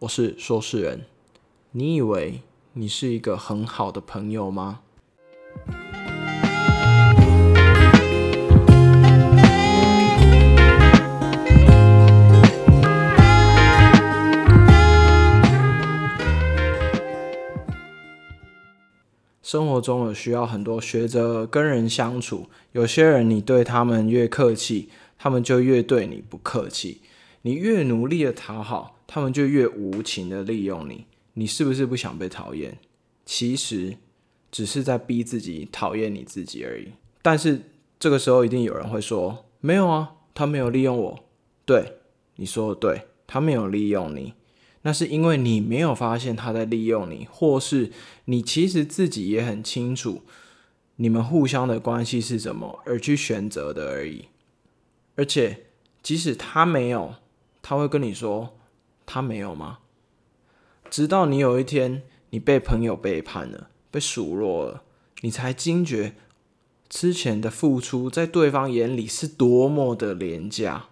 我是说事人。你以为你是一个很好的朋友吗？生活中有需要很多学着跟人相处，有些人你对他们越客气，他们就越对你不客气；你越努力的讨好，他们就越无情的利用你。你是不是不想被讨厌？其实只是在逼自己讨厌你自己而已。但是这个时候一定有人会说：“没有啊，他没有利用我。”对，你说的对，他没有利用你。那是因为你没有发现他在利用你，或是你其实自己也很清楚你们互相的关系是什么，而去选择的而已。而且，即使他没有，他会跟你说他没有吗？直到你有一天你被朋友背叛了，被数落了，你才惊觉之前的付出在对方眼里是多么的廉价。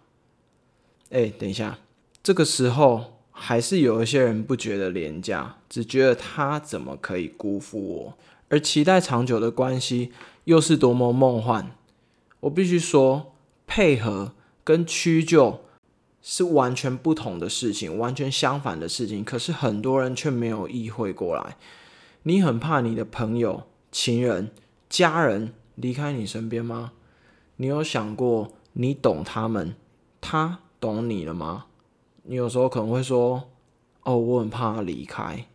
哎，等一下，这个时候。还是有一些人不觉得廉价，只觉得他怎么可以辜负我，而期待长久的关系又是多么梦幻。我必须说，配合跟屈就，是完全不同的事情，完全相反的事情。可是很多人却没有意会过来。你很怕你的朋友、情人、家人离开你身边吗？你有想过，你懂他们，他懂你了吗？你有时候可能会说：“哦，我很怕他离开。”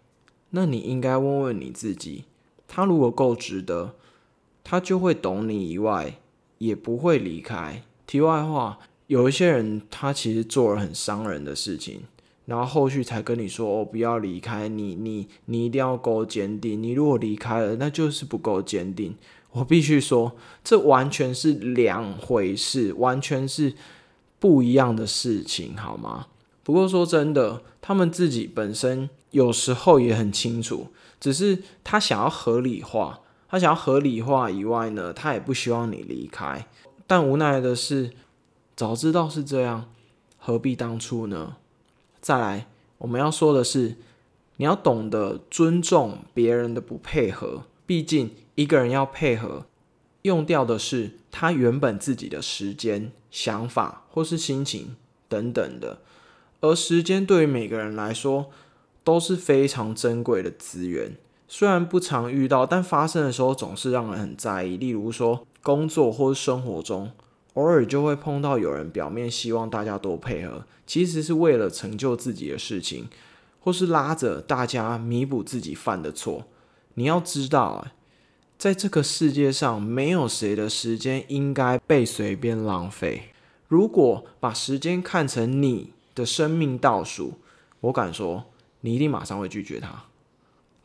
那你应该问问你自己：他如果够值得，他就会懂你以外，也不会离开。题外话，有一些人他其实做了很伤人的事情，然后后续才跟你说：“哦，不要离开你，你你一定要够坚定。你如果离开了，那就是不够坚定。”我必须说，这完全是两回事，完全是不一样的事情，好吗？不过说真的，他们自己本身有时候也很清楚，只是他想要合理化，他想要合理化以外呢，他也不希望你离开。但无奈的是，早知道是这样，何必当初呢？再来，我们要说的是，你要懂得尊重别人的不配合，毕竟一个人要配合，用掉的是他原本自己的时间、想法或是心情等等的。而时间对于每个人来说都是非常珍贵的资源，虽然不常遇到，但发生的时候总是让人很在意。例如说，工作或是生活中，偶尔就会碰到有人表面希望大家多配合，其实是为了成就自己的事情，或是拉着大家弥补自己犯的错。你要知道啊，在这个世界上，没有谁的时间应该被随便浪费。如果把时间看成你。的生命倒数，我敢说，你一定马上会拒绝他。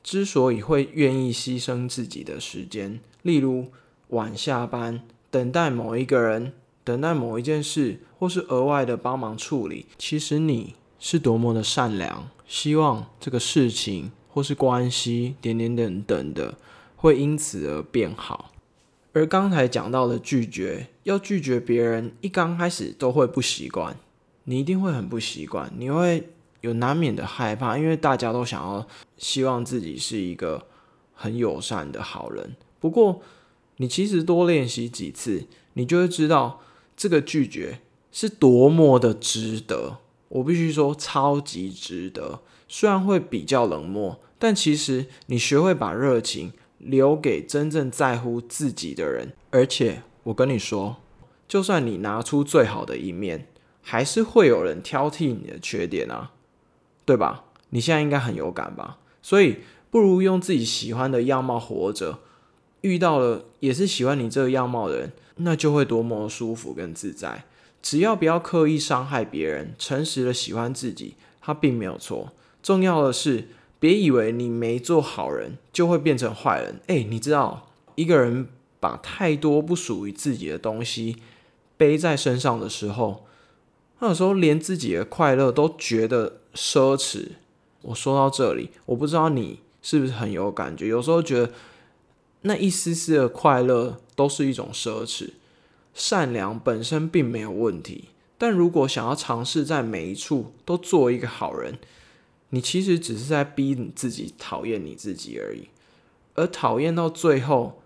之所以会愿意牺牲自己的时间，例如晚下班，等待某一个人，等待某一件事，或是额外的帮忙处理，其实你是多么的善良，希望这个事情或是关系点点等等的，会因此而变好。而刚才讲到的拒绝，要拒绝别人，一刚开始都会不习惯。你一定会很不习惯，你会有难免的害怕，因为大家都想要希望自己是一个很友善的好人。不过，你其实多练习几次，你就会知道这个拒绝是多么的值得。我必须说，超级值得。虽然会比较冷漠，但其实你学会把热情留给真正在乎自己的人。而且，我跟你说，就算你拿出最好的一面。还是会有人挑剔你的缺点啊，对吧？你现在应该很有感吧？所以不如用自己喜欢的样貌活着，遇到了也是喜欢你这个样貌的人，那就会多么舒服跟自在。只要不要刻意伤害别人，诚实的喜欢自己，他并没有错。重要的是，别以为你没做好人就会变成坏人。哎，你知道，一个人把太多不属于自己的东西背在身上的时候。他有时候连自己的快乐都觉得奢侈。我说到这里，我不知道你是不是很有感觉。有时候觉得那一丝丝的快乐都是一种奢侈。善良本身并没有问题，但如果想要尝试在每一处都做一个好人，你其实只是在逼你自己讨厌你自己而已，而讨厌到最后，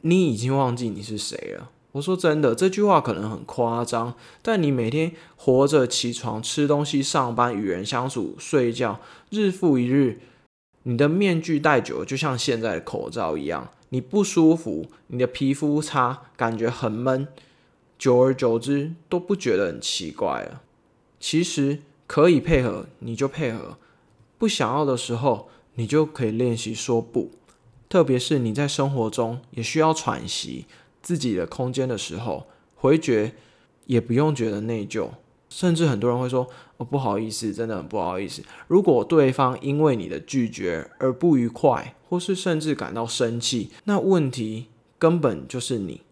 你已经忘记你是谁了。我说真的，这句话可能很夸张，但你每天活着、起床、吃东西、上班、与人相处、睡觉，日复一日，你的面具戴久了，就像现在的口罩一样，你不舒服，你的皮肤差，感觉很闷，久而久之都不觉得很奇怪了。其实可以配合，你就配合；不想要的时候，你就可以练习说不。特别是你在生活中也需要喘息。自己的空间的时候，回绝也不用觉得内疚，甚至很多人会说：“哦，不好意思，真的很不好意思。”如果对方因为你的拒绝而不愉快，或是甚至感到生气，那问题根本就是你，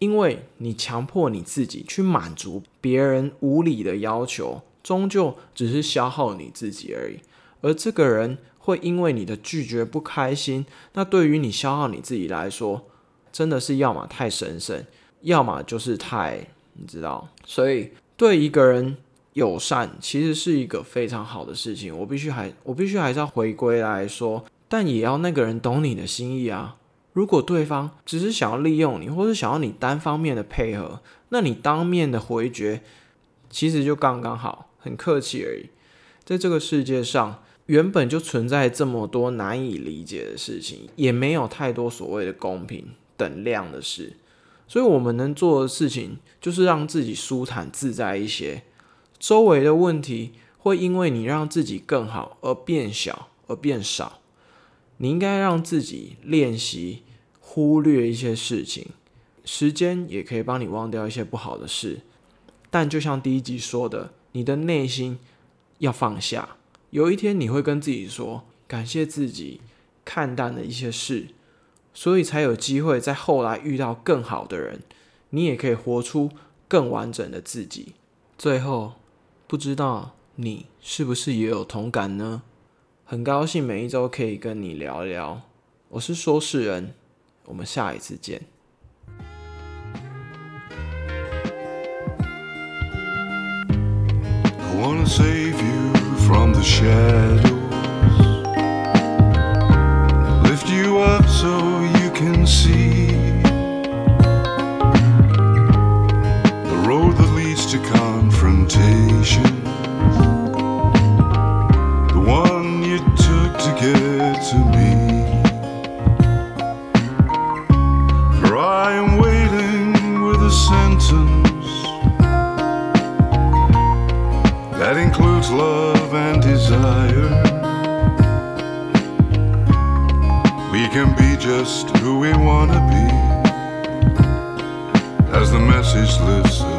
因为你强迫你自己去满足别人无理的要求，终究只是消耗你自己而已。而这个人会因为你的拒绝不开心，那对于你消耗你自己来说，真的是要么太神圣，要么就是太你知道，所以对一个人友善其实是一个非常好的事情。我必须还我必须还是要回归来说，但也要那个人懂你的心意啊。如果对方只是想要利用你，或者想要你单方面的配合，那你当面的回绝其实就刚刚好，很客气而已。在这个世界上，原本就存在这么多难以理解的事情，也没有太多所谓的公平。等量的事，所以我们能做的事情就是让自己舒坦自在一些。周围的问题会因为你让自己更好而变小而变少。你应该让自己练习忽略一些事情，时间也可以帮你忘掉一些不好的事。但就像第一集说的，你的内心要放下。有一天你会跟自己说，感谢自己看淡了一些事。所以才有机会在后来遇到更好的人，你也可以活出更完整的自己。最后，不知道你是不是也有同感呢？很高兴每一周可以跟你聊聊。我是说事人，我们下一次见。see the road that leads to confrontation, the one you took to get to me. For I am waiting with a sentence that includes love and desire. Just who we wanna be as the message high.